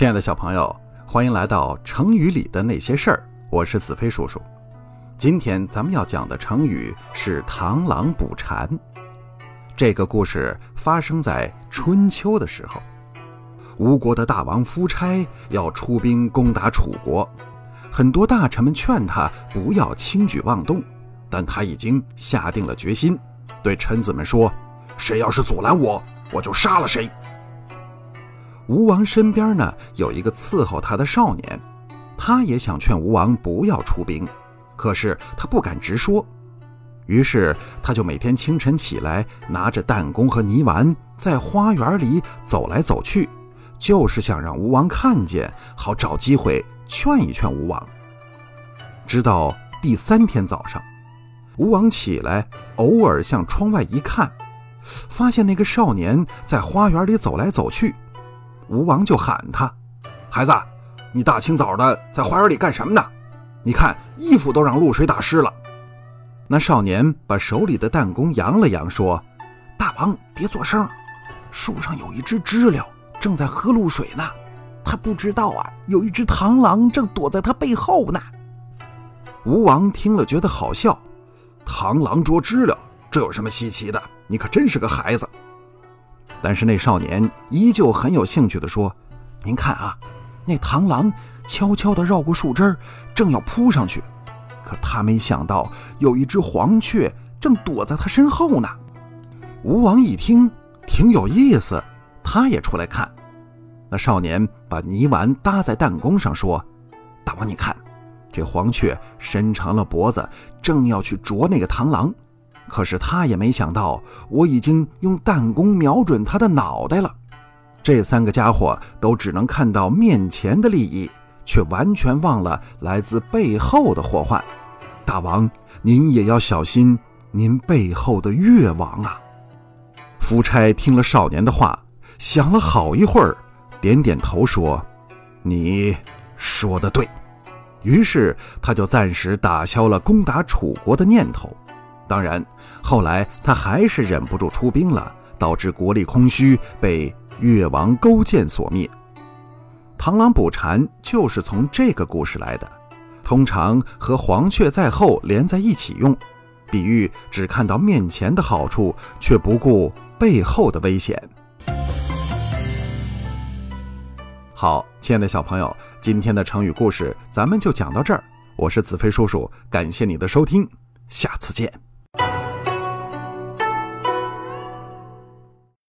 亲爱的小朋友，欢迎来到成语里的那些事儿。我是子飞叔叔。今天咱们要讲的成语是“螳螂捕蝉”。这个故事发生在春秋的时候，吴国的大王夫差要出兵攻打楚国，很多大臣们劝他不要轻举妄动，但他已经下定了决心，对臣子们说：“谁要是阻拦我，我就杀了谁。”吴王身边呢有一个伺候他的少年，他也想劝吴王不要出兵，可是他不敢直说，于是他就每天清晨起来，拿着弹弓和泥丸，在花园里走来走去，就是想让吴王看见，好找机会劝一劝吴王。直到第三天早上，吴王起来，偶尔向窗外一看，发现那个少年在花园里走来走去。吴王就喊他：“孩子，你大清早的在花园里干什么呢？你看衣服都让露水打湿了。”那少年把手里的弹弓扬了扬，说：“大王别作声，树上有一只知了正在喝露水呢。他不知道啊，有一只螳螂正躲在他背后呢。”吴王听了觉得好笑：“螳螂捉知了，这有什么稀奇的？你可真是个孩子。”但是那少年依旧很有兴趣地说：“您看啊，那螳螂悄悄地绕过树枝，正要扑上去，可他没想到有一只黄雀正躲在他身后呢。”吴王一听，挺有意思，他也出来看。那少年把泥丸搭在弹弓上，说：“大王，你看，这黄雀伸长了脖子，正要去啄那个螳螂。”可是他也没想到，我已经用弹弓瞄准他的脑袋了。这三个家伙都只能看到面前的利益，却完全忘了来自背后的祸患。大王，您也要小心您背后的越王啊！夫差听了少年的话，想了好一会儿，点点头说：“你说的对。”于是他就暂时打消了攻打楚国的念头。当然，后来他还是忍不住出兵了，导致国力空虚，被越王勾践所灭。螳螂捕蝉就是从这个故事来的，通常和黄雀在后连在一起用，比喻只看到面前的好处，却不顾背后的危险。好，亲爱的小朋友，今天的成语故事咱们就讲到这儿。我是子飞叔叔，感谢你的收听，下次见。